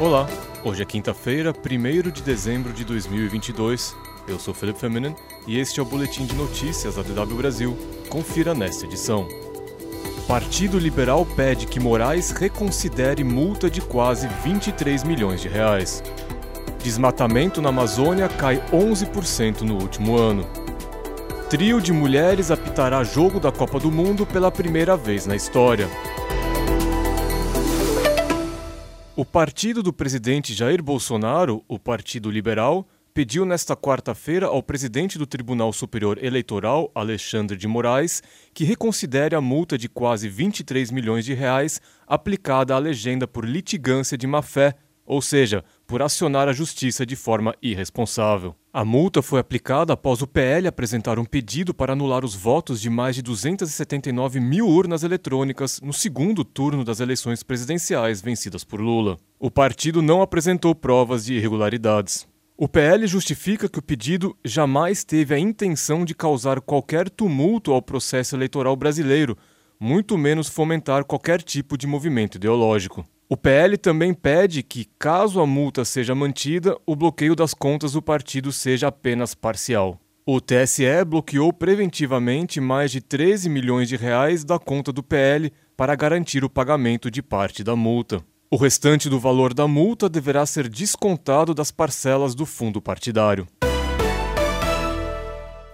Olá, hoje é quinta-feira, 1 de dezembro de 2022. Eu sou Felipe Feminin e este é o Boletim de Notícias da DW Brasil. Confira nesta edição. Partido Liberal pede que Moraes reconsidere multa de quase 23 milhões de reais. Desmatamento na Amazônia cai 11% no último ano. Trio de mulheres apitará jogo da Copa do Mundo pela primeira vez na história. O partido do presidente Jair Bolsonaro, o Partido Liberal, pediu nesta quarta-feira ao presidente do Tribunal Superior Eleitoral, Alexandre de Moraes, que reconsidere a multa de quase 23 milhões de reais aplicada à legenda por litigância de má-fé, ou seja, por acionar a justiça de forma irresponsável. A multa foi aplicada após o PL apresentar um pedido para anular os votos de mais de 279 mil urnas eletrônicas no segundo turno das eleições presidenciais vencidas por Lula. O partido não apresentou provas de irregularidades. O PL justifica que o pedido jamais teve a intenção de causar qualquer tumulto ao processo eleitoral brasileiro, muito menos fomentar qualquer tipo de movimento ideológico. O PL também pede que, caso a multa seja mantida, o bloqueio das contas do partido seja apenas parcial. O TSE bloqueou preventivamente mais de 13 milhões de reais da conta do PL para garantir o pagamento de parte da multa. O restante do valor da multa deverá ser descontado das parcelas do fundo partidário.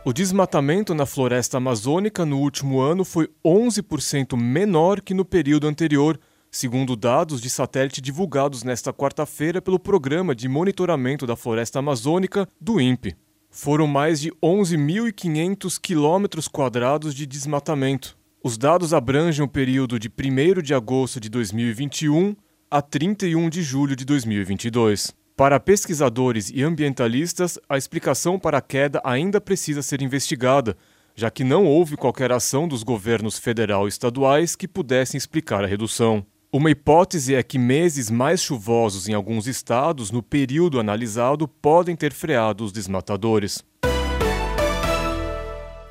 O desmatamento na floresta amazônica no último ano foi 11% menor que no período anterior, segundo dados de satélite divulgados nesta quarta-feira pelo Programa de Monitoramento da Floresta Amazônica do INPE. Foram mais de 11.500 quilômetros quadrados de desmatamento. Os dados abrangem o período de 1 de agosto de 2021 a 31 de julho de 2022. Para pesquisadores e ambientalistas, a explicação para a queda ainda precisa ser investigada, já que não houve qualquer ação dos governos federal e estaduais que pudessem explicar a redução. Uma hipótese é que meses mais chuvosos em alguns estados no período analisado podem ter freado os desmatadores.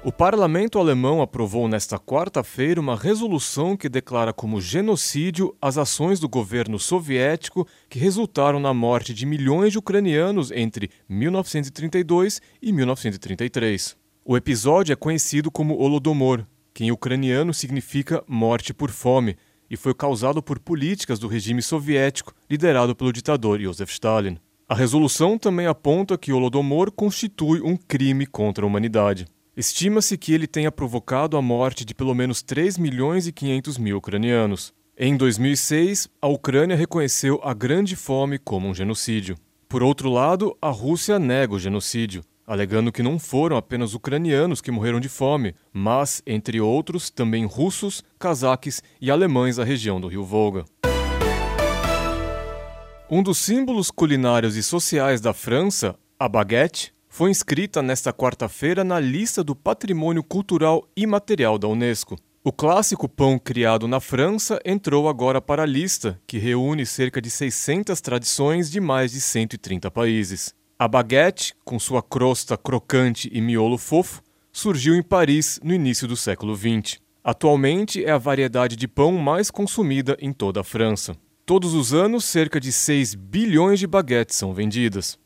O parlamento alemão aprovou nesta quarta-feira uma resolução que declara como genocídio as ações do governo soviético que resultaram na morte de milhões de ucranianos entre 1932 e 1933. O episódio é conhecido como Holodomor, que em ucraniano significa morte por fome, e foi causado por políticas do regime soviético liderado pelo ditador Joseph Stalin. A resolução também aponta que o Holodomor constitui um crime contra a humanidade. Estima-se que ele tenha provocado a morte de pelo menos 3 milhões e 500 mil ucranianos. Em 2006, a Ucrânia reconheceu a Grande Fome como um genocídio. Por outro lado, a Rússia nega o genocídio, alegando que não foram apenas ucranianos que morreram de fome, mas, entre outros, também russos, cazaques e alemães da região do Rio Volga. Um dos símbolos culinários e sociais da França, a baguette, foi inscrita nesta quarta-feira na lista do Patrimônio Cultural Imaterial da Unesco. O clássico pão criado na França entrou agora para a lista, que reúne cerca de 600 tradições de mais de 130 países. A baguette, com sua crosta crocante e miolo fofo, surgiu em Paris no início do século XX. Atualmente é a variedade de pão mais consumida em toda a França. Todos os anos, cerca de 6 bilhões de baguetes são vendidas.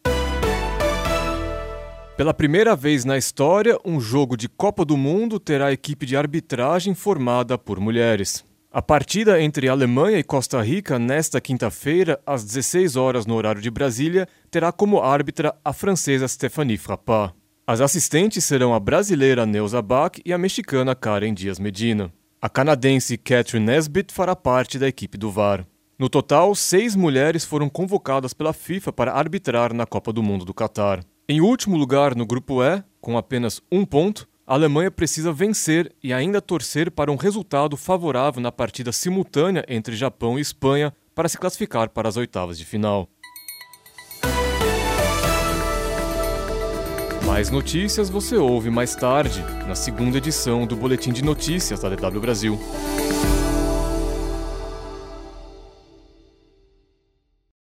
Pela primeira vez na história, um jogo de Copa do Mundo terá equipe de arbitragem formada por mulheres. A partida entre Alemanha e Costa Rica nesta quinta-feira, às 16 horas no horário de Brasília, terá como árbitra a francesa Stéphanie Frappard. As assistentes serão a brasileira Neuza Bach e a mexicana Karen Dias Medina. A canadense Catherine Nesbitt fará parte da equipe do VAR. No total, seis mulheres foram convocadas pela FIFA para arbitrar na Copa do Mundo do Catar. Em último lugar no grupo E, com apenas um ponto, a Alemanha precisa vencer e ainda torcer para um resultado favorável na partida simultânea entre Japão e Espanha para se classificar para as oitavas de final. Mais notícias você ouve mais tarde, na segunda edição do Boletim de Notícias da DW Brasil.